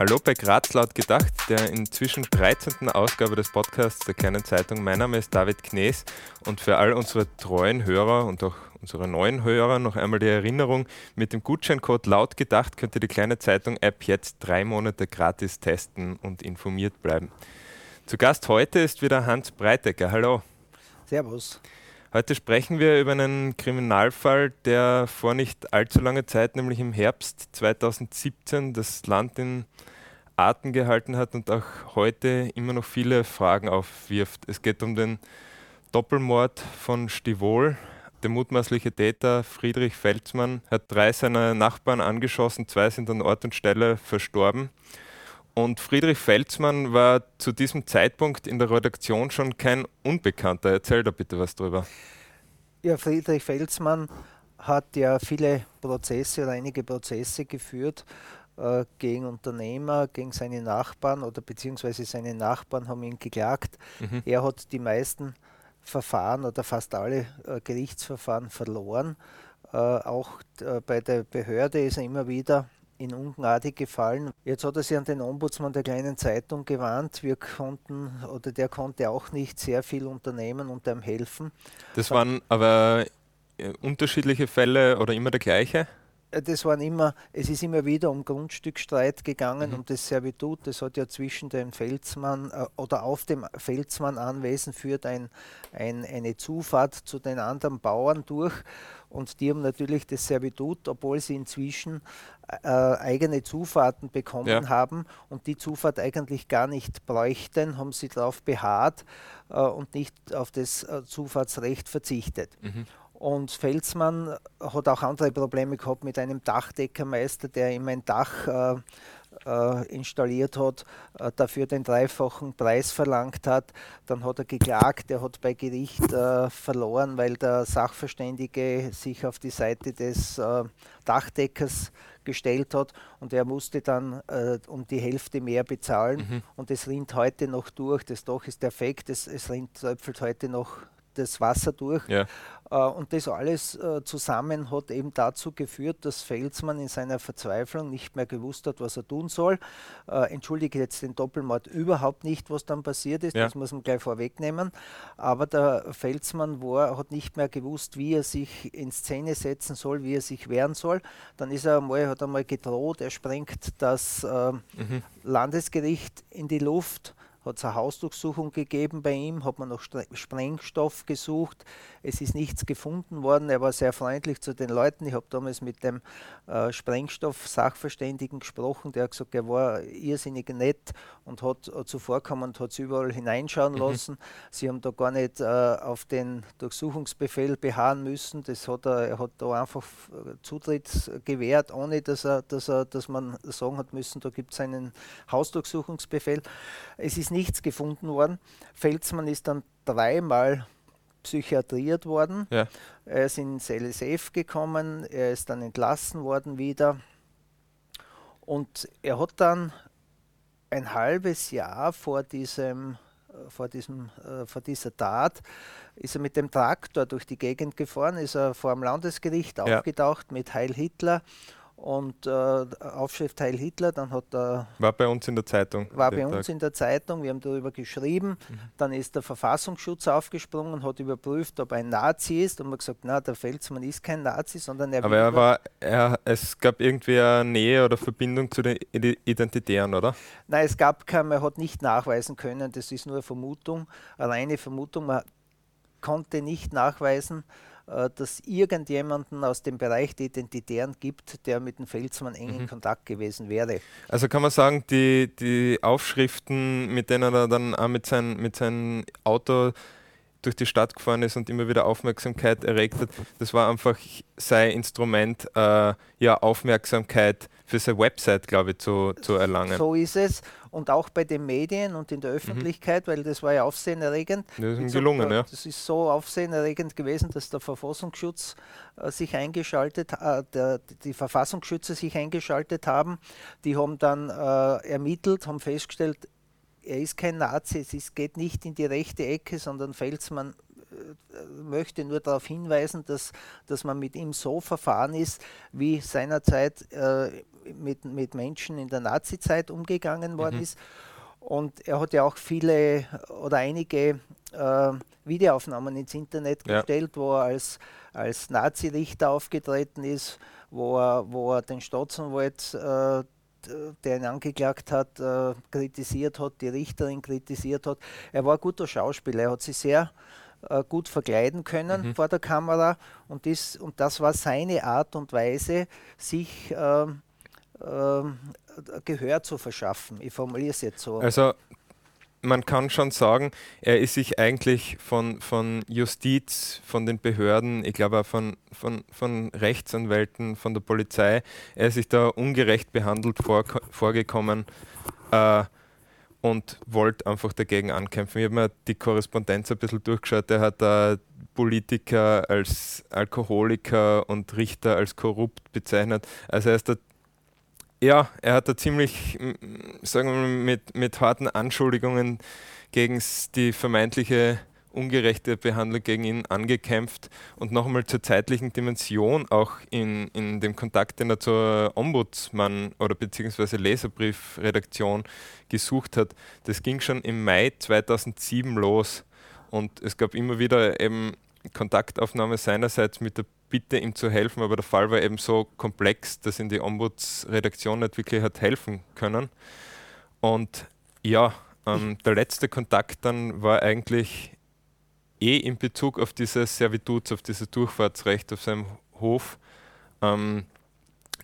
Hallo bei Graz laut gedacht, der inzwischen 13. Ausgabe des Podcasts der kleinen Zeitung. Mein Name ist David Knees und für all unsere treuen Hörer und auch unsere neuen Hörer noch einmal die Erinnerung, mit dem Gutscheincode laut gedacht könnt ihr die kleine Zeitung App jetzt drei Monate gratis testen und informiert bleiben. Zu Gast heute ist wieder Hans Breitecker. Hallo. Servus. Heute sprechen wir über einen Kriminalfall, der vor nicht allzu langer Zeit, nämlich im Herbst 2017, das Land in Atem gehalten hat und auch heute immer noch viele Fragen aufwirft. Es geht um den Doppelmord von Stivol. Der mutmaßliche Täter Friedrich Felsmann hat drei seiner Nachbarn angeschossen, zwei sind an Ort und Stelle verstorben. Und Friedrich Felsmann war zu diesem Zeitpunkt in der Redaktion schon kein Unbekannter. Erzähl da bitte was drüber. Ja, Friedrich Felsmann hat ja viele Prozesse oder einige Prozesse geführt äh, gegen Unternehmer, gegen seine Nachbarn oder beziehungsweise seine Nachbarn haben ihn geklagt. Mhm. Er hat die meisten Verfahren oder fast alle äh, Gerichtsverfahren verloren. Äh, auch äh, bei der Behörde ist er immer wieder in Ungnade gefallen. Jetzt hat er sich an den Ombudsmann der kleinen Zeitung gewandt. Wir konnten, oder der konnte auch nicht sehr viel unternehmen und einem helfen. Das waren aber äh, unterschiedliche Fälle oder immer der gleiche? Äh, das waren immer, es ist immer wieder um Grundstückstreit gegangen, mhm. um das Servitut. Das hat ja zwischen dem Felsmann äh, oder auf dem Felsmann-Anwesen führt ein, ein, eine Zufahrt zu den anderen Bauern durch. Und die haben natürlich das Servitut, obwohl sie inzwischen äh, eigene Zufahrten bekommen ja. haben und die Zufahrt eigentlich gar nicht bräuchten, haben sie darauf beharrt äh, und nicht auf das äh, Zufahrtsrecht verzichtet. Mhm. Und Felsmann hat auch andere Probleme gehabt mit einem Dachdeckermeister, der ihm ein Dach äh, äh, installiert hat, äh, dafür den dreifachen Preis verlangt hat. Dann hat er geklagt, er hat bei Gericht äh, verloren, weil der Sachverständige sich auf die Seite des äh, Dachdeckers gestellt hat und er musste dann äh, um die Hälfte mehr bezahlen mhm. und es rinnt heute noch durch. Das Dach ist defekt, es, es rinnt, tröpfelt heute noch das Wasser durch. Ja. Äh, und das alles äh, zusammen hat eben dazu geführt, dass Felsmann in seiner Verzweiflung nicht mehr gewusst hat, was er tun soll. Äh, entschuldige jetzt den Doppelmord überhaupt nicht, was dann passiert ist, ja. das muss man gleich vorwegnehmen. Aber der Felsmann war, hat nicht mehr gewusst, wie er sich in Szene setzen soll, wie er sich wehren soll. Dann ist er einmal, hat einmal gedroht, er sprengt das mhm. Landesgericht in die Luft hat es eine Hausdurchsuchung gegeben bei ihm, hat man nach Sprengstoff gesucht. Es ist nichts gefunden worden. Er war sehr freundlich zu den Leuten. Ich habe damals mit dem äh, Sprengstoff-Sachverständigen gesprochen, der hat gesagt, er war irrsinnig nett und hat äh, zuvorkommend hat es überall hineinschauen mhm. lassen. Sie haben da gar nicht äh, auf den Durchsuchungsbefehl beharren müssen. Das hat er, er hat da einfach äh, Zutritt gewährt, ohne dass er, dass er, dass man sagen hat müssen, da gibt es einen Hausdurchsuchungsbefehl. Es ist nichts gefunden worden. Felsmann ist dann dreimal psychiatriert worden. Ja. Er ist ins LSF gekommen, er ist dann entlassen worden wieder. Und er hat dann ein halbes Jahr vor diesem äh, vor, diesem, äh, vor dieser Tat ist er mit dem Traktor durch die Gegend gefahren, ist er vor dem Landesgericht ja. aufgetaucht mit Heil Hitler und äh, Aufschrift Heil Hitler, dann hat er. War bei uns in der Zeitung. War bei uns in der Zeitung, wir haben darüber geschrieben. Mhm. Dann ist der Verfassungsschutz aufgesprungen, hat überprüft, ob er ein Nazi ist und man gesagt, na, der Felsmann ist kein Nazi, sondern er. Aber er war, er, es gab irgendwie eine Nähe oder Verbindung zu den Identitären, oder? Nein, es gab keine, er hat nicht nachweisen können, das ist nur eine Vermutung, eine reine Vermutung. Man konnte nicht nachweisen, dass irgendjemanden aus dem Bereich der Identitären gibt, der mit dem Felsmann eng in mhm. Kontakt gewesen wäre. Also kann man sagen, die, die Aufschriften, mit denen er dann auch mit, sein, mit seinem Auto durch die Stadt gefahren ist und immer wieder Aufmerksamkeit erregt hat, das war einfach sein Instrument, äh, ja, Aufmerksamkeit für seine Website, glaube ich, zu, zu erlangen. So ist es. Und auch bei den Medien und in der mhm. Öffentlichkeit, mhm. weil das war ja aufsehenerregend. Das ist gelungen, ja. Das ist so aufsehenerregend gewesen, dass der Verfassungsschutz äh, sich eingeschaltet, äh, der, die Verfassungsschützer sich eingeschaltet haben. Die haben dann äh, ermittelt, haben festgestellt, er ist kein Nazi, es geht nicht in die rechte Ecke, sondern Felsmann äh, möchte nur darauf hinweisen, dass, dass man mit ihm so verfahren ist, wie seinerzeit äh, mit, mit Menschen in der Nazizeit umgegangen worden mhm. ist. Und er hat ja auch viele oder einige äh, Videoaufnahmen ins Internet ja. gestellt, wo er als, als Nazi-Richter aufgetreten ist, wo er, wo er den Staatsanwalt, äh, der ihn angeklagt hat, äh, kritisiert hat, die Richterin kritisiert hat. Er war ein guter Schauspieler, er hat sich sehr äh, gut verkleiden können mhm. vor der Kamera und das, und das war seine Art und Weise, sich ähm, Gehör zu verschaffen. Ich formuliere es jetzt so. Also man kann schon sagen, er ist sich eigentlich von, von Justiz, von den Behörden, ich glaube auch von, von, von Rechtsanwälten, von der Polizei, er ist sich da ungerecht behandelt vor, vorgekommen äh, und wollte einfach dagegen ankämpfen. Ich habe mir die Korrespondenz ein bisschen durchgeschaut. Er hat da Politiker als Alkoholiker und Richter als korrupt bezeichnet. Also er ist da ja, er hat da ziemlich, sagen wir mal, mit, mit harten Anschuldigungen gegen die vermeintliche ungerechte Behandlung gegen ihn angekämpft und nochmal zur zeitlichen Dimension auch in, in dem Kontakt, den er zur Ombudsmann oder beziehungsweise Leserbriefredaktion gesucht hat. Das ging schon im Mai 2007 los und es gab immer wieder eben Kontaktaufnahme seinerseits mit der Bitte, ihm zu helfen, aber der Fall war eben so komplex, dass ihn die Ombudsredaktion nicht wirklich hat helfen können. Und ja, ähm, der letzte Kontakt dann war eigentlich eh in Bezug auf dieses Servituts, auf dieses Durchfahrtsrecht auf seinem Hof, ähm,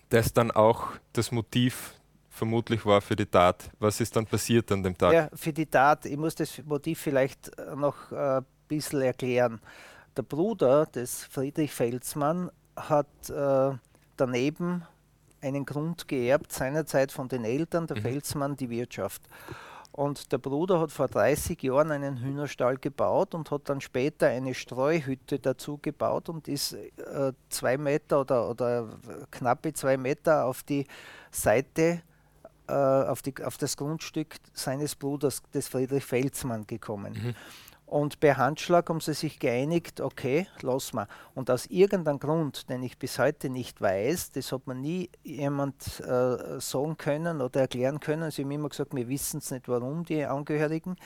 das dann auch das Motiv vermutlich war für die Tat. Was ist dann passiert an dem Tag? Ja, für die Tat, ich muss das Motiv vielleicht noch ein äh, bisschen erklären der Bruder des Friedrich Felsmann hat äh, daneben einen Grund geerbt, seinerzeit von den Eltern, der mhm. Felsmann die Wirtschaft. Und der Bruder hat vor 30 Jahren einen Hühnerstall gebaut und hat dann später eine Streuhütte dazu gebaut und ist äh, zwei Meter oder, oder knappe zwei Meter auf die Seite, äh, auf, die, auf das Grundstück seines Bruders, des Friedrich Felsmann, gekommen. Mhm. Und per Handschlag haben sie sich geeinigt, okay, lass mal. Und aus irgendeinem Grund, den ich bis heute nicht weiß, das hat man nie jemand äh, sagen können oder erklären können, sie haben immer gesagt, wir wissen es nicht warum, die Angehörigen,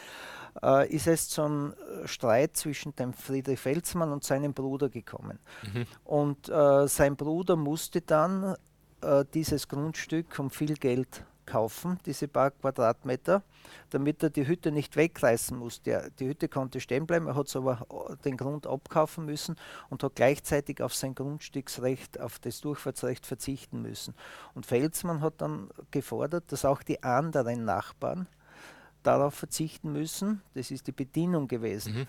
äh, ist es zum Streit zwischen dem Friedrich Felsmann und seinem Bruder gekommen. Mhm. Und äh, sein Bruder musste dann äh, dieses Grundstück um viel Geld kaufen, diese paar Quadratmeter, damit er die Hütte nicht wegreißen musste. Die Hütte konnte stehen bleiben, er hat es aber äh, den Grund abkaufen müssen und hat gleichzeitig auf sein Grundstücksrecht, auf das Durchfahrtsrecht verzichten müssen. Und Felsmann hat dann gefordert, dass auch die anderen Nachbarn darauf verzichten müssen. Das ist die Bedingung gewesen. Mhm.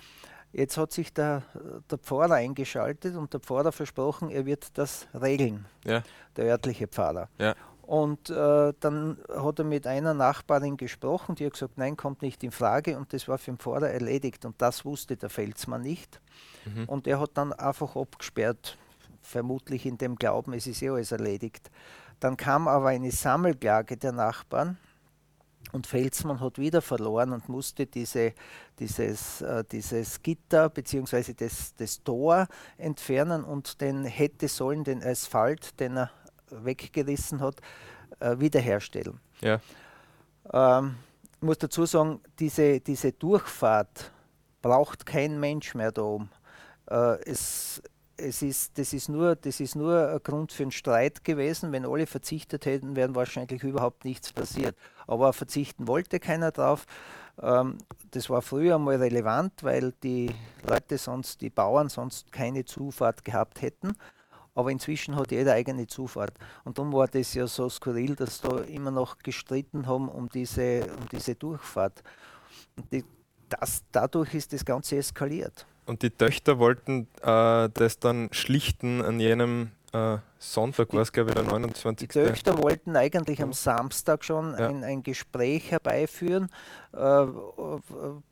Jetzt hat sich der, der Pfarrer eingeschaltet und der Pfarrer versprochen, er wird das regeln, ja. der örtliche Pfarrer. Ja. Und äh, dann hat er mit einer Nachbarin gesprochen, die hat gesagt, nein, kommt nicht in Frage. Und das war für den Pfarrer erledigt. Und das wusste der Felsmann nicht. Mhm. Und er hat dann einfach abgesperrt, vermutlich in dem Glauben, es ist eh alles erledigt. Dann kam aber eine Sammelklage der Nachbarn. Und Felsmann hat wieder verloren und musste diese, dieses, äh, dieses Gitter bzw. Das, das Tor entfernen und den hätte sollen den Asphalt, den er weggerissen hat, äh, wiederherstellen. Ja. Ähm, ich muss dazu sagen, diese, diese Durchfahrt braucht kein Mensch mehr da oben. Äh, es, es ist, das, ist nur, das ist nur ein Grund für einen Streit gewesen. Wenn alle verzichtet hätten, wäre wahrscheinlich überhaupt nichts passiert. Aber verzichten wollte keiner drauf. Ähm, das war früher mal relevant, weil die Leute sonst, die Bauern sonst keine Zufahrt gehabt hätten aber inzwischen hat jeder eigene Zufahrt. Und darum war das ja so skurril, dass da immer noch gestritten haben um diese, um diese Durchfahrt. Die, das, dadurch ist das Ganze eskaliert. Und die Töchter wollten äh, das dann schlichten an jenem äh, Sonntag, war es glaube ich der 29. Die Töchter wollten eigentlich am Samstag schon ja. ein, ein Gespräch herbeiführen äh,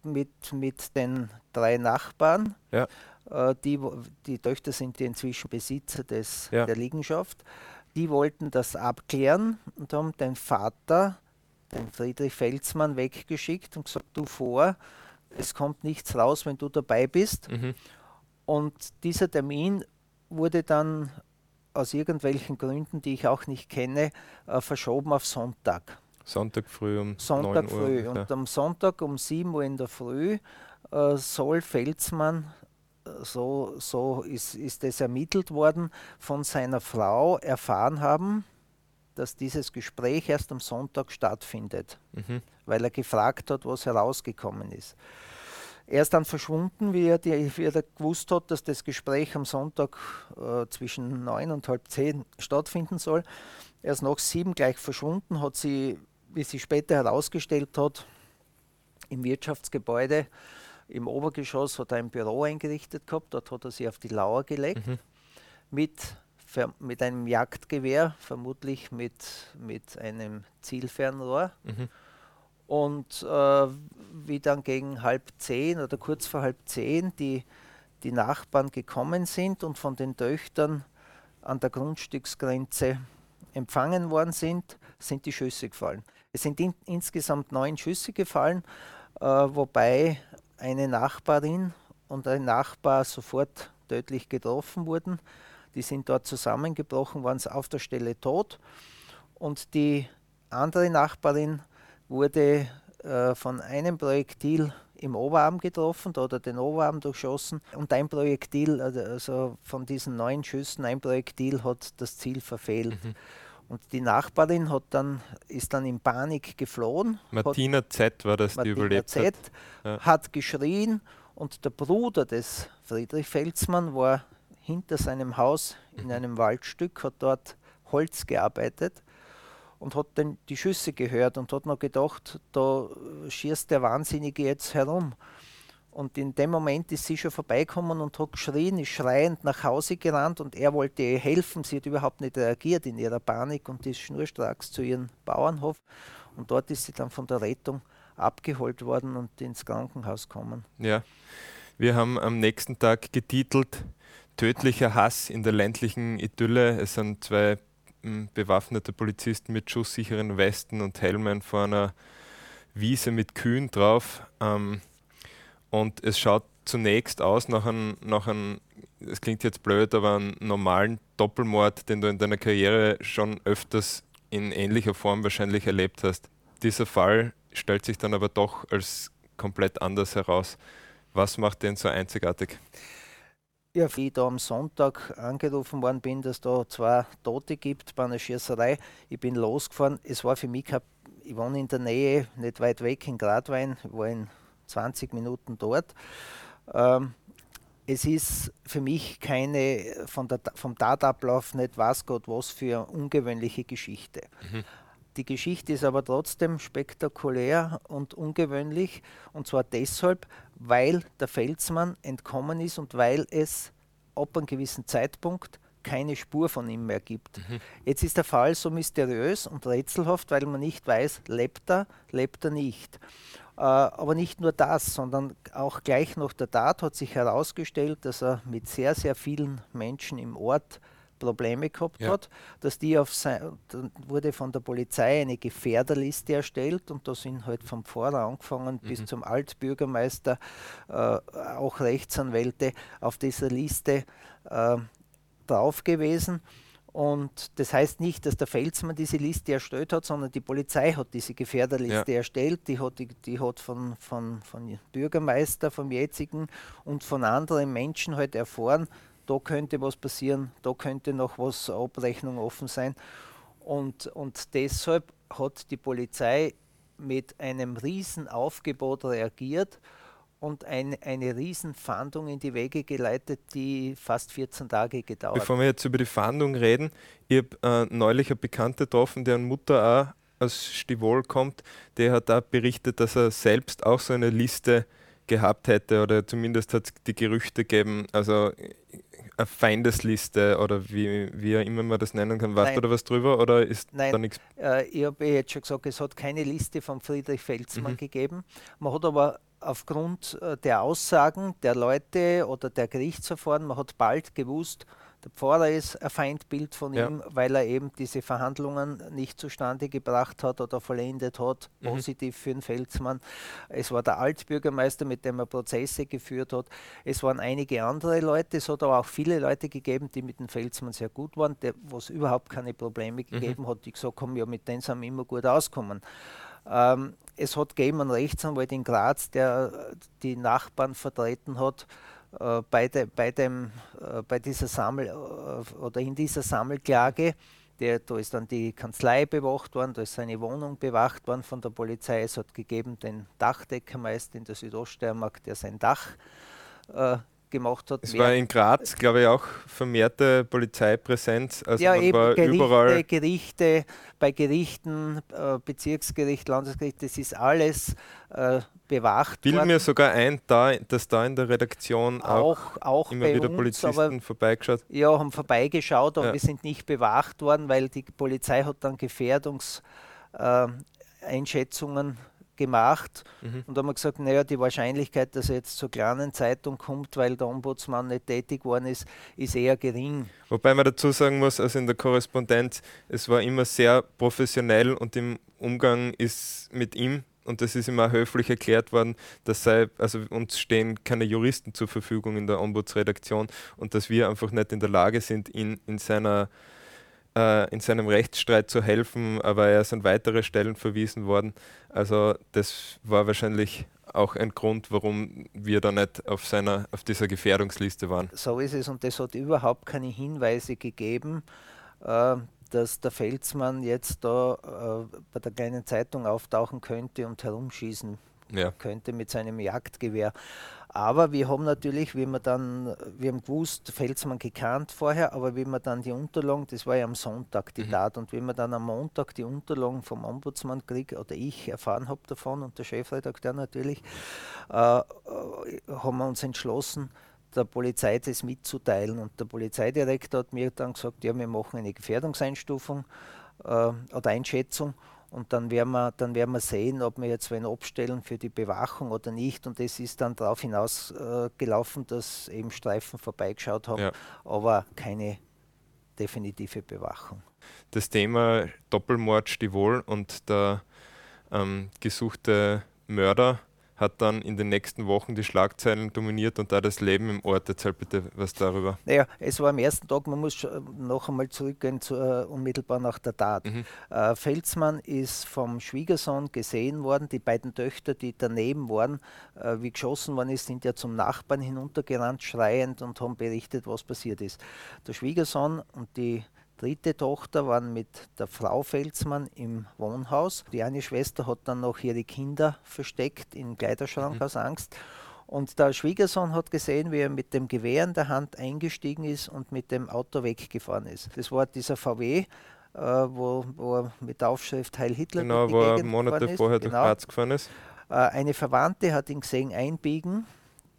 mit, mit den drei Nachbarn. Ja. Äh, die, die Töchter sind die inzwischen Besitzer des, ja. der Liegenschaft. Die wollten das abklären und haben den Vater, den Friedrich Felsmann, weggeschickt und gesagt, du vor, es kommt nichts raus, wenn du dabei bist. Mhm. Und dieser Termin wurde dann aus irgendwelchen Gründen, die ich auch nicht kenne, äh, verschoben auf Sonntag. Sonntag früh um Sonntag 9 früh. Uhr. Und am Sonntag um 7 Uhr in der Früh äh, soll Felsmann, so, so ist, ist es ermittelt worden, von seiner Frau erfahren haben, dass dieses Gespräch erst am Sonntag stattfindet, Mhm. weil er gefragt hat, was herausgekommen ist. Er ist dann verschwunden, wie er, die, wie er gewusst hat, dass das Gespräch am Sonntag äh, zwischen neun und halb zehn stattfinden soll. Er ist nach sieben gleich verschwunden, hat sie, wie sie später herausgestellt hat, im Wirtschaftsgebäude im Obergeschoss hat er ein Büro eingerichtet gehabt. Dort hat er sie auf die Lauer gelegt Mhm. mit, mit einem Jagdgewehr, vermutlich mit, mit einem Zielfernrohr. Mhm. Und äh, wie dann gegen halb zehn oder kurz vor halb zehn die, die Nachbarn gekommen sind und von den Töchtern an der Grundstücksgrenze empfangen worden sind, sind die Schüsse gefallen. Es sind in, insgesamt neun Schüsse gefallen, äh, wobei eine Nachbarin und ein Nachbar sofort tödlich getroffen wurden. Die sind dort zusammengebrochen, waren auf der Stelle tot. Und die andere Nachbarin wurde äh, von einem Projektil im Oberarm getroffen, da hat er den Oberarm durchschossen und ein Projektil, also- also von diesen neun Schüssen, ein Projektil hat das Ziel verfehlt. Mhm. Und die Nachbarin hat dann, ist dann in Panik geflohen, hat Martina Z war das, die Martina überlebt Z hat. Hat geschrien und der Bruder des Friedrich Felsmann war hinter seinem Haus in einem Waldstück, hat dort Holz gearbeitet und hat dann die Schüsse gehört und hat noch gedacht, da schießt der Wahnsinnige jetzt herum. Und in dem Moment ist sie schon vorbeigekommen und hat geschrien, ist schreiend nach Hause gerannt und er wollte ihr helfen. Sie hat überhaupt nicht reagiert in ihrer Panik und ist schnurstracks zu ihrem Bauernhof. Und dort ist sie dann von der Rettung abgeholt worden und ins Krankenhaus gekommen. Ja. Wir haben am nächsten Tag getitelt Tödlicher Hass in der ländlichen Idylle. Es sind zwei m, bewaffnete Polizisten mit schusssicheren Westen und Helmen vor einer Wiese mit Kühen drauf. Ähm, und es schaut zunächst aus nach einem, nach einem, es klingt jetzt blöd, aber einen normalen Doppelmord, den du in deiner Karriere schon öfters in ähnlicher Form wahrscheinlich erlebt hast. Dieser Fall stellt sich dann aber doch als komplett anders heraus. Was macht den so einzigartig? Ja, wie ich da am Sonntag angerufen worden bin, dass da zwei Tote gibt bei einer Schießerei. Ich bin losgefahren. Es war für mich ich wohne in der Nähe, nicht weit weg in Gradwein, war in 20 Minuten dort. Ähm, es ist für mich keine von der, vom Tatablauf nicht was Gott was für eine ungewöhnliche Geschichte. Die Geschichte ist aber trotzdem spektakulär und ungewöhnlich und zwar deshalb, weil der Felsmann entkommen ist und weil es ab einem gewissen Zeitpunkt keine Spur von ihm mehr gibt. Jetzt ist der Fall so mysteriös und rätselhaft, weil man nicht weiß, lebt er, lebt er nicht. Äh, aber nicht nur das, sondern auch gleich nach der Tat hat sich herausgestellt, dass er mit sehr, sehr vielen Menschen im Ort Probleme gehabt Ja. hat, dass die auf sein, dann wurde von der Polizei eine Gefährderliste erstellt und da sind halt vom Pfarrer angefangen bis zum Altbürgermeister, äh, auch Rechtsanwälte auf dieser Liste äh, drauf gewesen. Und das heißt nicht, dass der Felsmann diese Liste erstellt hat, sondern die Polizei hat diese Gefährderliste Ja. erstellt. Die hat, die, die hat von, von, von Bürgermeister, vom jetzigen und von anderen Menschen halt erfahren, da könnte was passieren, da könnte noch was Abrechnung offen sein. Und, und deshalb hat die Polizei mit einem riesen Aufgebot reagiert und ein, eine riesen Fahndung in die Wege geleitet, die fast 14 Tage gedauert Bevor wir jetzt über die Fahndung reden, ich habe äh, neulich eine Bekannte getroffen, deren Mutter auch aus Stivol kommt, der hat da berichtet, dass er selbst auch so eine Liste gehabt hätte oder zumindest hat es die Gerüchte gegeben, also äh, eine Feindesliste oder wie, wie auch immer man das nennen kann. Weißt du da was drüber oder ist Nein. da nichts? Äh, ich habe jetzt schon gesagt, es hat keine Liste von Friedrich Felsmann Mhm. gegeben. Man hat aber aufgrund äh, der Aussagen der Leute oder der Gerichtsverfahren, man hat bald gewusst, Der Pfarrer ist ein Feindbild von Ja. ihm, weil er eben diese Verhandlungen nicht zustande gebracht hat oder vollendet hat, Mhm. positiv für den Felsmann. Es war der Altbürgermeister, mit dem er Prozesse geführt hat. Es waren einige andere Leute. Es hat aber auch viele Leute gegeben, die mit dem Felsmann sehr gut waren, wo es überhaupt keine Probleme gegeben hat, die gesagt haben, ja, mit denen sind wir immer gut auskommen. Ähm, es hat gegeben einen Rechtsanwalt in Graz, der äh, die Nachbarn vertreten hat äh, bei, de, bei, dem, äh, bei dieser Sammel äh, oder in dieser Sammelklage. Der, da ist dann die Kanzlei bewacht worden, da ist seine Wohnung bewacht worden von der Polizei. Es hat gegeben den Dachdeckermeister in der Südoststeiermark, der sein Dach äh, gemacht hat. Es war in Graz, glaube ich, auch vermehrte Polizeipräsenz. Also ja, eben war Gerichte, überall. Gerichte, bei Gerichten, äh, Bezirksgericht, Landesgericht, das ist alles äh, bewacht Bild worden. mir sogar ein, da, dass da in der Redaktion auch, auch, auch immer wieder uns, Polizisten aber vorbeigeschaut. ja, haben vorbeigeschaut, aber Ja. wir sind nicht bewacht worden, weil die Polizei hat dann Gefährdungseinschätzungen Einschätzungen gemacht Mhm. und haben wir gesagt, naja, die Wahrscheinlichkeit, dass er jetzt zur kleinen Zeitung kommt, weil der Ombudsmann nicht tätig worden ist, ist eher gering. Wobei man dazu sagen muss, also in der Korrespondenz, es war immer sehr professionell und im Umgang ist mit ihm, und das ist immer höflich erklärt worden, dass sei, also uns stehen keine Juristen zur Verfügung in der Ombudsredaktion und dass wir einfach nicht in der Lage sind, ihn in seiner äh, in seinem Rechtsstreit zu helfen, aber er ist an weitere Stellen verwiesen worden. Also das war wahrscheinlich auch ein Grund, warum wir da nicht auf seiner, auf dieser Gefährdungsliste waren. So ist es und es hat überhaupt keine Hinweise gegeben, äh, dass der Felsmann jetzt da äh, bei der kleinen Zeitung auftauchen könnte und herumschießen Ja. könnte mit seinem Jagdgewehr. Aber wir haben natürlich, wie wir dann, wir haben gewusst, Felsmann gekannt vorher, aber wie wir dann die Unterlagen, das war ja am Sonntag die Mhm. Tat, und wie wir dann am Montag die Unterlagen vom Ombudsmann kriegen, oder ich erfahren habe davon und der Chefredakteur natürlich, äh, äh, haben wir uns entschlossen, der Polizei das mitzuteilen. Und der Polizeidirektor hat mir dann gesagt, ja, wir machen eine Gefährdungseinstufung äh, oder Einschätzung und dann werden, wir, dann werden wir sehen, ob wir jetzt wen abstellen für die Bewachung oder nicht. Und es ist dann darauf hinausgelaufen, äh, gelaufen, dass eben Streifen vorbeigeschaut haben, Ja. aber keine definitive Bewachung. das Thema Doppelmord Stivol und der ähm, gesuchte Mörder hat dann in den nächsten Wochen die Schlagzeilen dominiert und da das Leben im Ort. Erzähl bitte was darüber. Naja, es war am ersten Tag, man muss noch einmal zurückgehen, zu, äh, unmittelbar nach der Tat. Mhm. Äh, Felsmann ist vom Schwiegersohn gesehen worden. Die beiden Töchter, die daneben waren, äh, wie geschossen worden ist, sind ja zum Nachbarn hinuntergerannt, schreiend und haben berichtet, was passiert ist. Der Schwiegersohn und die dritte Tochter waren mit der Frau Felsmann im Wohnhaus. Die eine Schwester hat dann noch ihre Kinder versteckt im Kleiderschrank aus Angst. Und der Schwiegersohn hat gesehen, wie er mit dem Gewehr in der Hand eingestiegen ist und mit dem Auto weggefahren ist. Das war dieser VW, äh, wo, wo er mit der Aufschrift Heil Hitler Genau, wo er Monate gefahren ist. vorher durch Genau. Graz gefahren ist. Äh, eine Verwandte hat ihn gesehen einbiegen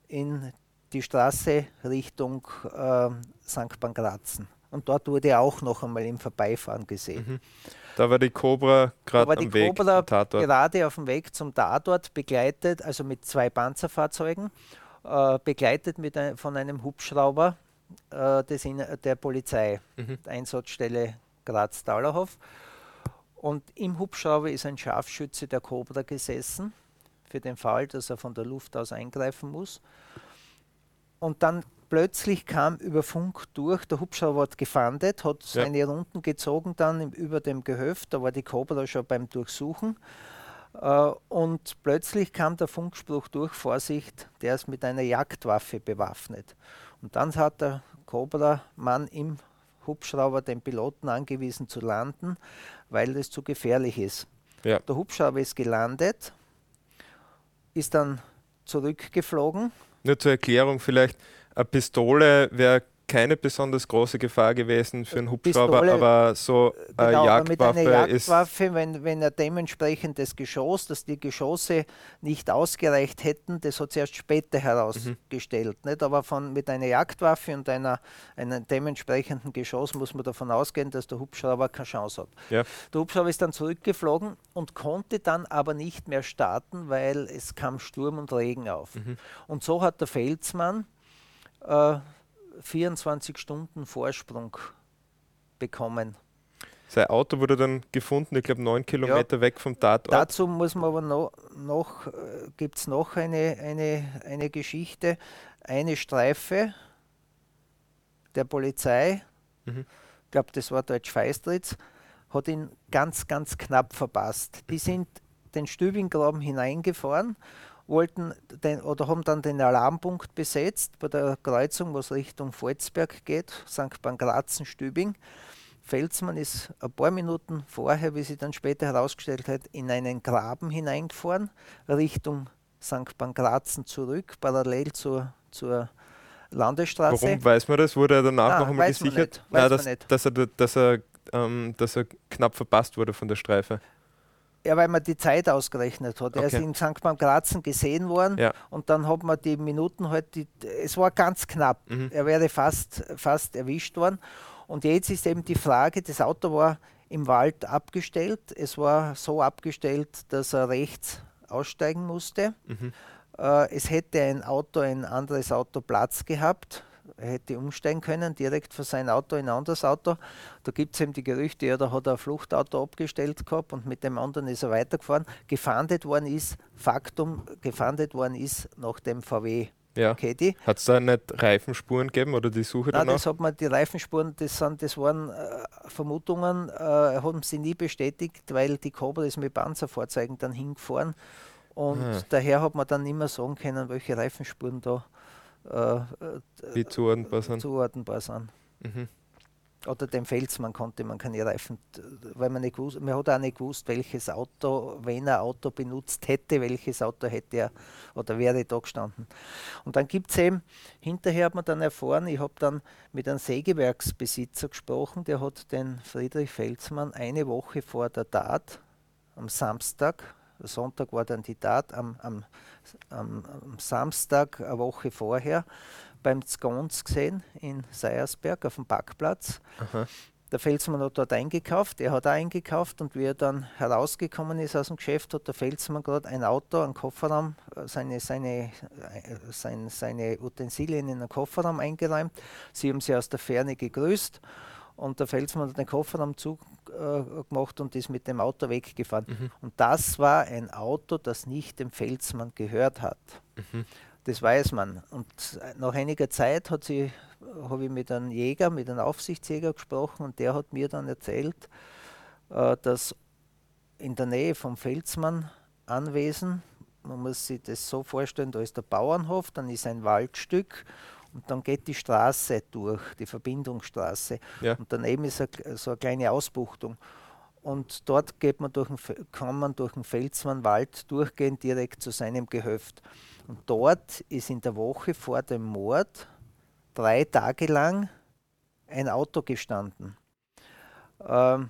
in die Straße Richtung äh, St. Pankrazien. Und dort wurde er auch noch einmal im Vorbeifahren gesehen. Mhm. Da war die Cobra gerade am Weg Cobra zum Tatort. gerade auf dem Weg zum Tatort, begleitet, also mit zwei Panzerfahrzeugen, äh, begleitet mit ein, von einem Hubschrauber äh, des, In- der Polizei, Mhm. Einsatzstelle Graz-Taulerhof. Und im Hubschrauber ist ein Scharfschütze der Cobra gesessen, für den Fall, dass er von der Luft aus eingreifen muss. Und dann plötzlich kam über Funk durch, der Hubschrauber hat gefandet, hat Ja. seine Runden gezogen dann im, über dem Gehöft, da war die Cobra schon beim Durchsuchen. Äh, und plötzlich kam der Funkspruch durch, Vorsicht, der ist mit einer Jagdwaffe bewaffnet. Und dann hat der Cobra-Mann im Hubschrauber den Piloten angewiesen zu landen, weil es zu gefährlich ist. Ja. Der Hubschrauber ist gelandet, ist dann zurückgeflogen. Nur zur Erklärung vielleicht, eine Pistole wäre keine besonders große Gefahr gewesen für einen Hubschrauber, Pistole, aber so eine Genau, aber mit Jagdwaffe, einer ist Jagdwaffe, wenn, wenn er dementsprechend das Geschoss, dass die Geschosse nicht ausgereicht hätten, das hat sich erst später herausgestellt. Nicht? Aber von, mit einer Jagdwaffe und einer, einem dementsprechenden Geschoss muss man davon ausgehen, dass der Hubschrauber keine Chance hat. ja, Der Hubschrauber ist dann zurückgeflogen und konnte dann aber nicht mehr starten, weil es kam Sturm und Regen auf. Mhm. Und so hat der Felsmann äh, 24 Stunden Vorsprung bekommen. Sein Auto wurde dann gefunden, ich glaube, neun Kilometer ja. weg vom Tatort. Dazu muss man aber noch, noch äh, gibt es noch eine, eine, eine Geschichte. Eine Streife der Polizei, mhm. ich glaube, das war Deutsch Feistritz, hat ihn ganz, ganz knapp verpasst. Die sind den Stübinggraben hineingefahren, wollten den, oder haben dann den Alarmpunkt besetzt bei der Kreuzung, was Richtung Volzberg geht, St. Pankrazen, Stübing. Felsmann ist ein paar Minuten vorher, wie sie dann später herausgestellt hat, in einen Graben hineingefahren, Richtung St. Pankrazen zurück, parallel zur, zur Landesstraße. Warum weiß man das? Wurde er danach noch einmal gesichert? Nein, dass, dass, er, dass, er, ähm, dass er knapp verpasst wurde von der Streife. Ja, weil man die Zeit ausgerechnet hat. Okay. Er ist in St. Grazen gesehen worden ja. und dann hat man die Minuten halt, die, es war ganz knapp. Mhm. Er wäre fast, fast erwischt worden. Und jetzt ist eben die Frage, das Auto war im Wald abgestellt. Es war so abgestellt, dass er rechts aussteigen musste. Mhm. Äh, es hätte ein Auto, ein anderes Auto Platz gehabt. Er hätte umsteigen können, direkt von seinem Auto in ein anderes Auto. Da gibt es eben die Gerüchte, ja, da hat er ein Fluchtauto abgestellt gehabt und mit dem anderen ist er weitergefahren. Gefahndet worden ist, Faktum, gefahndet worden ist nach dem VW ja. Hat es da nicht Reifenspuren gegeben oder die Suche Nein, danach? das hat man, die Reifenspuren, das, sind, das waren äh, Vermutungen, äh, haben sie nie bestätigt, weil die Cobra ist mit Panzerfahrzeugen dann hingefahren und ah. daher hat man dann nicht mehr sagen können, welche Reifenspuren da äh, Wie zuordnenbar sind. Zuordnenbar sind. Mhm oder dem Felsmann konnte man keine Reifen, weil man nicht gewusst, man hat auch nicht gewusst, welches Auto, wenn er Auto benutzt hätte, welches Auto hätte er oder wäre da gestanden. Und dann gibt es eben, hinterher hat man dann erfahren, ich habe dann mit einem Sägewerksbesitzer gesprochen, der hat den Friedrich Felsmann eine Woche vor der Tat, am Samstag, Sonntag war dann die Tat, am, am, am, am Samstag, eine Woche vorher, beim Zgons gesehen in Seiersberg auf dem Parkplatz. Aha. Der Felsmann hat dort eingekauft, er hat auch eingekauft und wie er dann herausgekommen ist aus dem Geschäft, hat der Felsmann gerade ein Auto, einen Kofferraum, äh, seine, seine, äh, seine, seine Utensilien in den Kofferraum eingeräumt. Sie haben sie aus der Ferne gegrüßt und der Felsmann hat den Kofferraum zugemacht und ist mit dem Auto weggefahren. Mhm. Und das war ein Auto, das nicht dem Felsmann gehört hat. Mhm. Das weiß man. Und nach einiger Zeit habe ich mit einem Jäger, mit einem Aufsichtsjäger gesprochen und der hat mir dann erzählt, äh, dass in der Nähe vom Felsmann Anwesen, man muss sich das so vorstellen, da ist der Bauernhof, dann ist ein Waldstück und dann geht die Straße durch, die Verbindungsstraße. Ja. Und daneben ist so eine kleine Ausbuchtung. Und dort geht man durch den, kann man durch den Felsmannwald durchgehen, direkt zu seinem Gehöft. Und dort ist in der Woche vor dem Mord drei Tage lang ein Auto gestanden. Ähm,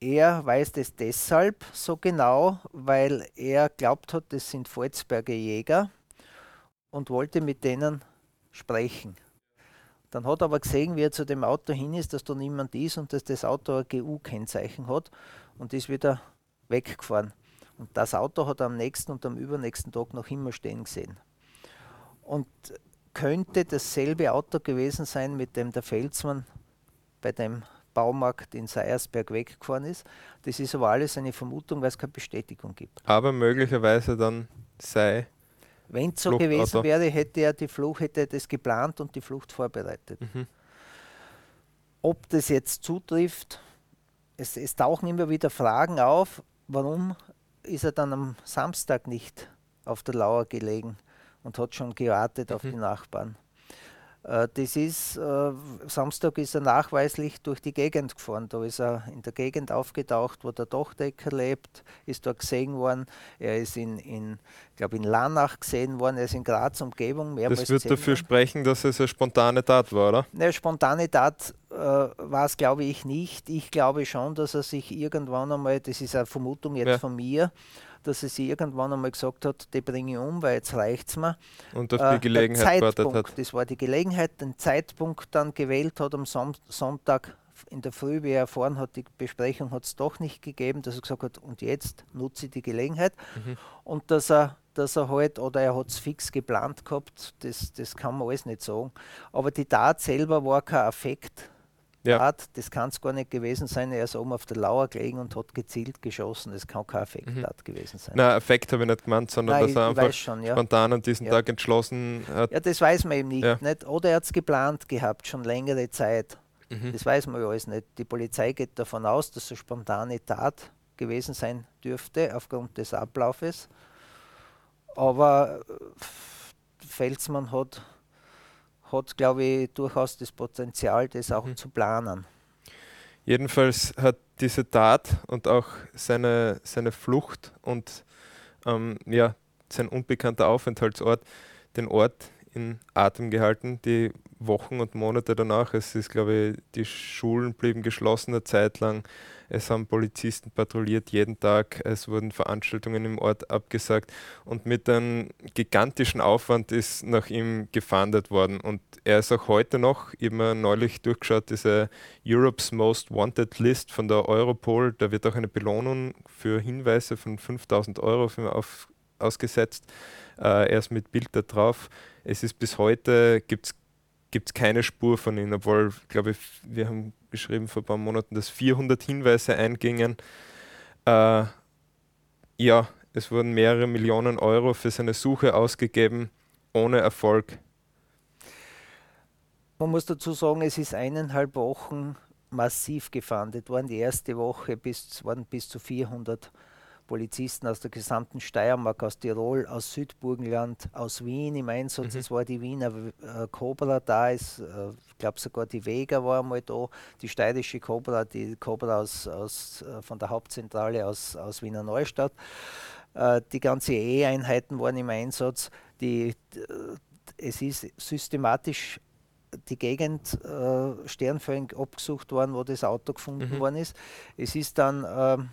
er weiß das deshalb so genau, weil er glaubt hat, das sind Volzberger Jäger und wollte mit denen sprechen. Dann hat er aber gesehen, wie er zu dem Auto hin ist, dass da niemand ist und dass das Auto ein GU-Kennzeichen hat und ist wieder weggefahren. Und das Auto hat er am nächsten und am übernächsten Tag noch immer stehen gesehen. Und könnte dasselbe Auto gewesen sein, mit dem der Felsmann bei dem Baumarkt in Seiersberg weggefahren ist. Das ist aber alles eine Vermutung, weil es keine Bestätigung gibt. Aber möglicherweise dann sei. Wenn es so Fluchtauto. gewesen wäre, hätte er die Flucht, hätte das geplant und die Flucht vorbereitet. Mhm. Ob das jetzt zutrifft, es, es tauchen immer wieder Fragen auf, warum ist er dann am Samstag nicht auf der Lauer gelegen und hat schon gewartet mhm. auf die Nachbarn. Äh, das ist, äh, Samstag ist er nachweislich durch die Gegend gefahren. Da ist er in der Gegend aufgetaucht, wo der Dachdecker lebt, ist dort gesehen worden. Er ist in, in glaube in Lanach gesehen worden, er ist in Graz Umgebung mehrmals Das wird dafür worden. sprechen, dass es eine spontane Tat war, oder? Eine spontane Tat äh, war es, glaube ich, nicht. Ich glaube schon, dass er sich irgendwann einmal, das ist eine Vermutung jetzt ja. von mir, dass er sich irgendwann einmal gesagt hat, die bringe ich um, weil jetzt reicht es mir. Und auf die äh, Gelegenheit gewartet hat. Das war die Gelegenheit, den Zeitpunkt dann gewählt hat am Son Sonntag in der Früh, wie er erfahren hat, die Besprechung hat es doch nicht gegeben, dass er gesagt hat, und jetzt nutze ich die Gelegenheit. Mhm. Und dass er dass er halt, oder er hat es fix geplant gehabt, das, das kann man alles nicht sagen. Aber die Tat selber war kein Affekt. Ja. Tat, das kann es gar nicht gewesen sein. Er ist oben auf der Lauer gelegen und hat gezielt geschossen. Das kann kein Affekttat mhm. gewesen sein. Nein, Affekt habe ich nicht gemeint, sondern Nein, dass er einfach schon, ja. spontan an diesem ja. Tag entschlossen hat. Ja, das weiß man eben nicht. Nicht? Oder er hat es geplant gehabt, schon längere Zeit. Mhm. Das weiß man ja alles nicht. Die Polizei geht davon aus, dass es eine spontane Tat gewesen sein dürfte, aufgrund des Ablaufes. Aber äh, Felsmann hat, hat glaube ich, durchaus das Potenzial, das auch mhm. zu planen. Jedenfalls hat diese Tat und auch seine, seine Flucht und ähm, ja, sein unbekannter Aufenthaltsort den Ort in Atem gehalten, die Wochen und Monate danach. Es ist, glaube ich, die Schulen blieben geschlossen eine Zeit lang. Es haben Polizisten patrouilliert jeden Tag. Es wurden Veranstaltungen im Ort abgesagt. Und mit einem gigantischen Aufwand ist nach ihm gefahndet worden. Und er ist auch heute noch, immer neulich durchgeschaut, diese Europe's Most Wanted List von der Europol. Da wird auch eine Belohnung für Hinweise von 5000 Euro auf, ausgesetzt. Äh, er ist mit Bild da drauf. Es ist bis heute, gibt es gibt es keine Spur von ihm, obwohl, glaube ich, wir haben geschrieben vor ein paar Monaten, dass 400 Hinweise eingingen. Äh, ja, es wurden mehrere Millionen Euro für seine Suche ausgegeben, ohne Erfolg. Man muss dazu sagen, es ist eineinhalb Wochen massiv gefahndet worden. Die erste Woche bis, waren bis zu 400 Polizisten aus der gesamten Steiermark, aus Tirol, aus Südburgenland, aus Wien im Einsatz. Mhm. Es war die Wiener äh, Cobra da, ist, äh, ich glaube sogar die Vega war einmal da, die steirische Cobra, die Cobra aus, aus, äh, von der Hauptzentrale aus, aus Wiener Neustadt. Äh, die ganze E-Einheiten waren im Einsatz. Die, äh, es ist systematisch die Gegend äh, sternförmig abgesucht worden, wo das Auto gefunden mhm. worden ist. Es ist dann ähm,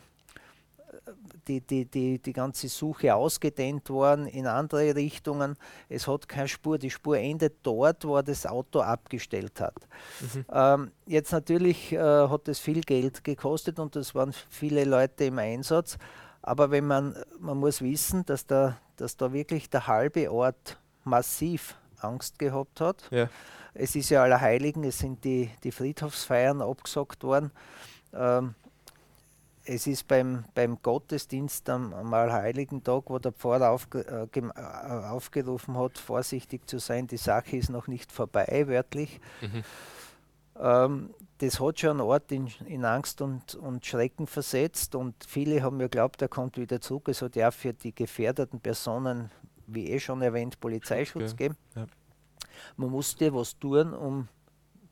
die, die, die, die ganze Suche ausgedehnt worden in andere Richtungen. Es hat keine Spur. Die Spur endet dort, wo er das Auto abgestellt hat. Mhm. Ähm, jetzt natürlich äh, hat es viel Geld gekostet und es waren viele Leute im Einsatz. Aber wenn man, man muss wissen, dass da, dass da wirklich der halbe Ort massiv Angst gehabt hat. Ja. Es ist ja Allerheiligen, es sind die, die Friedhofsfeiern abgesagt worden. Ähm, es ist beim, beim Gottesdienst am, am Allerheiligen Tag, wo der Pfarrer aufge, äh, äh, aufgerufen hat, vorsichtig zu sein, die Sache ist noch nicht vorbei, wörtlich. Mhm. Ähm, das hat schon einen Ort in, in Angst und, und Schrecken versetzt und viele haben mir geglaubt, er kommt wieder zurück. Es hat ja für die gefährdeten Personen, wie eh schon erwähnt, Polizeischutz okay. geben. Ja. Man musste was tun, um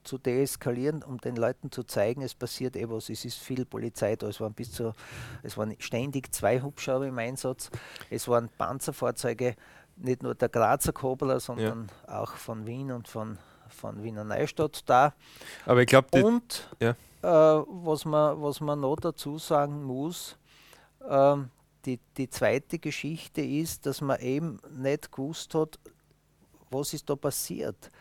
zu deeskalieren, um den Leuten zu zeigen, es passiert eh was, es ist viel Polizei da, es waren bis zu, es waren ständig zwei Hubschrauber im Einsatz, es waren Panzerfahrzeuge, nicht nur der Grazer Kobler, sondern ja. auch von Wien und von, von Wiener Neustadt da. Aber ich glaube, und ja. äh, was, man, was man noch dazu sagen muss, äh, die, die zweite Geschichte ist, dass man eben nicht gewusst hat, was ist da passiert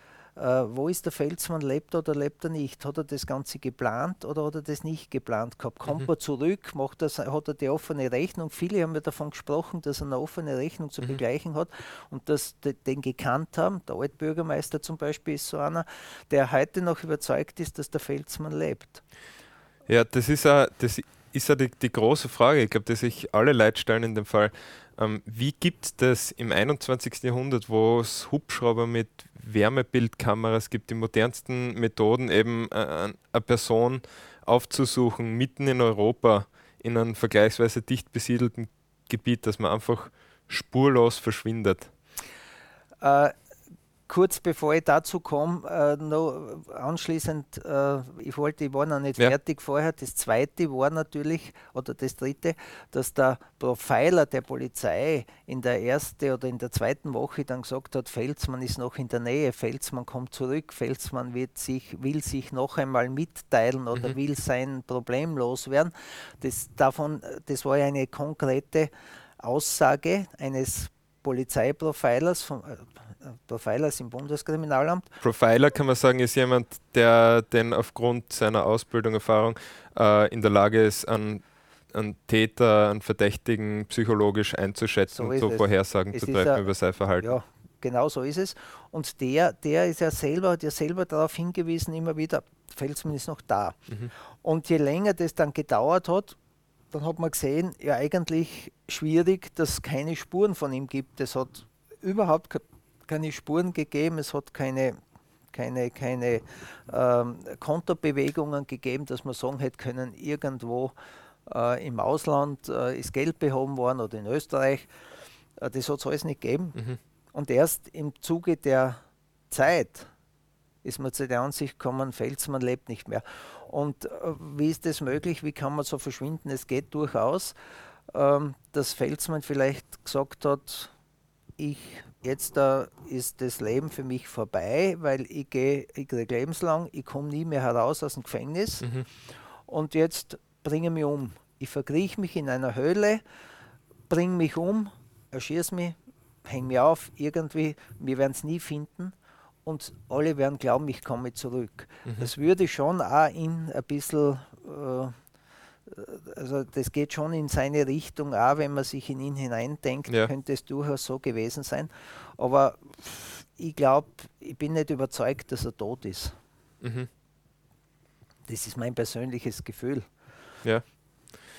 wo ist der Felsmann, lebt er oder lebt er nicht? Hat er das Ganze geplant oder hat er das nicht geplant gehabt? Kommt mhm. er zurück, macht das, hat er die offene Rechnung? Viele haben ja davon gesprochen, dass er eine offene Rechnung zu mhm. begleichen hat und dass de, den gekannt haben. Der Altbürgermeister zum Beispiel ist so einer, der heute noch überzeugt ist, dass der Felsmann lebt. Ja, das ist ja, das ist ja die, die große Frage, ich glaube, die sich alle Leute stellen in dem Fall. Ähm, wie gibt es das im 21. Jahrhundert, wo es Hubschrauber mit Wärmebildkameras gibt, die modernsten Methoden, eben äh, eine Person aufzusuchen, mitten in Europa, in einem vergleichsweise dicht besiedelten Gebiet, dass man einfach spurlos verschwindet? Äh, kurz bevor ich dazu komme, äh, noch anschließend, äh, ich wollte, ich war noch nicht ja. fertig vorher. Das zweite war natürlich, oder das dritte, dass der Profiler der Polizei in der ersten oder in der zweiten Woche dann gesagt hat, Felsmann ist noch in der Nähe, Felsmann kommt zurück, Felsmann wird sich, will sich noch einmal mitteilen oder mhm. will sein Problem loswerden. Das, davon, das war eine konkrete Aussage eines Polizeiprofilers, von, äh, Profilers im Bundeskriminalamt. Profiler kann man sagen, ist jemand, der denn aufgrund seiner Ausbildung, Erfahrung äh, in der Lage ist, an einen Täter, einen Verdächtigen psychologisch einzuschätzen So und ist so es. Vorhersagen Es zu ist treffen ja- über sein Verhalten. Ja, genau so ist es. Und der, der ist ja selber, hat ja selber darauf hingewiesen, immer wieder, Felsmann ist noch da. Mhm. Und je länger das dann gedauert hat, dann hat man gesehen, ja eigentlich schwierig, dass es keine Spuren von ihm gibt. Es hat überhaupt keine Spuren gegeben, es hat keine, keine, keine ähm, Kontobewegungen gegeben, dass man sagen hätte können, irgendwo äh, im Ausland äh, ist Geld behoben worden oder in Österreich. Äh, das hat es alles nicht gegeben. Mhm. Und erst im Zuge der Zeit ist man zu der Ansicht gekommen, Felsmann lebt nicht mehr. Und äh, wie ist das möglich? Wie kann man so verschwinden? Es geht durchaus, ähm, dass Felsmann vielleicht gesagt hat, ich jetzt da ist das Leben für mich vorbei, weil ich gehe, ich krieg lebenslang, ich komme nie mehr heraus aus dem Gefängnis Mhm. und jetzt bringe mich um. Ich verkrieche mich in einer Höhle, bringe mich um, erschieß mich, häng mich auf, irgendwie, wir werden es nie finden und alle werden glauben, ich komme zurück. Mhm. Das würde schon auch in ein bisschen, äh, also das geht schon in seine Richtung, auch wenn man sich in ihn hineindenkt, Ja. könnte es durchaus so gewesen sein. Aber ich glaube, ich bin nicht überzeugt, dass er tot ist. Mhm. Das ist mein persönliches Gefühl. Ja.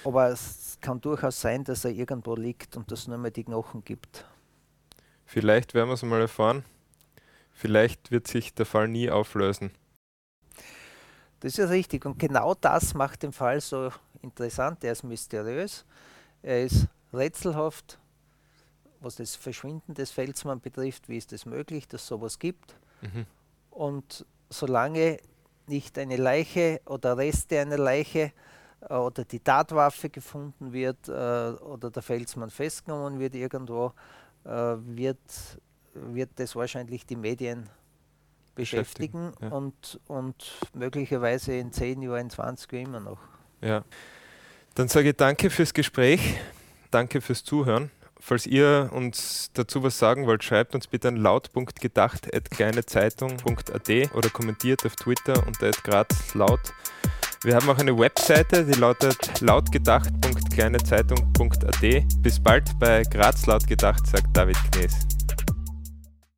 Aber es kann durchaus sein, dass er irgendwo liegt und dass es nur mehr die Knochen gibt. Vielleicht werden wir es mal erfahren. Vielleicht wird sich der Fall nie auflösen. Das ist ja richtig. Und genau das macht den Fall so interessant. Er ist mysteriös, er ist rätselhaft, was das Verschwinden des Felsmann betrifft. Wie ist es möglich, dass sowas gibt? Mhm. Und solange nicht eine Leiche oder Reste einer Leiche äh, oder die Tatwaffe gefunden wird äh, oder der Felsmann festgenommen wird irgendwo, äh, wird, wird das wahrscheinlich die Medien Beschäftigen, beschäftigen ja. und, und möglicherweise in 10 Jahren, in 20 Jahren immer noch. Ja. Dann sage ich danke fürs Gespräch, danke fürs Zuhören. Falls ihr uns dazu was sagen wollt, schreibt uns bitte an laut.gedacht.kleinezeitung.at oder kommentiert auf Twitter unter @grazlaut. Wir haben auch eine Webseite, die lautet lautgedacht.kleinezeitung.at. Bis bald bei Graz laut gedacht, sagt David Knees.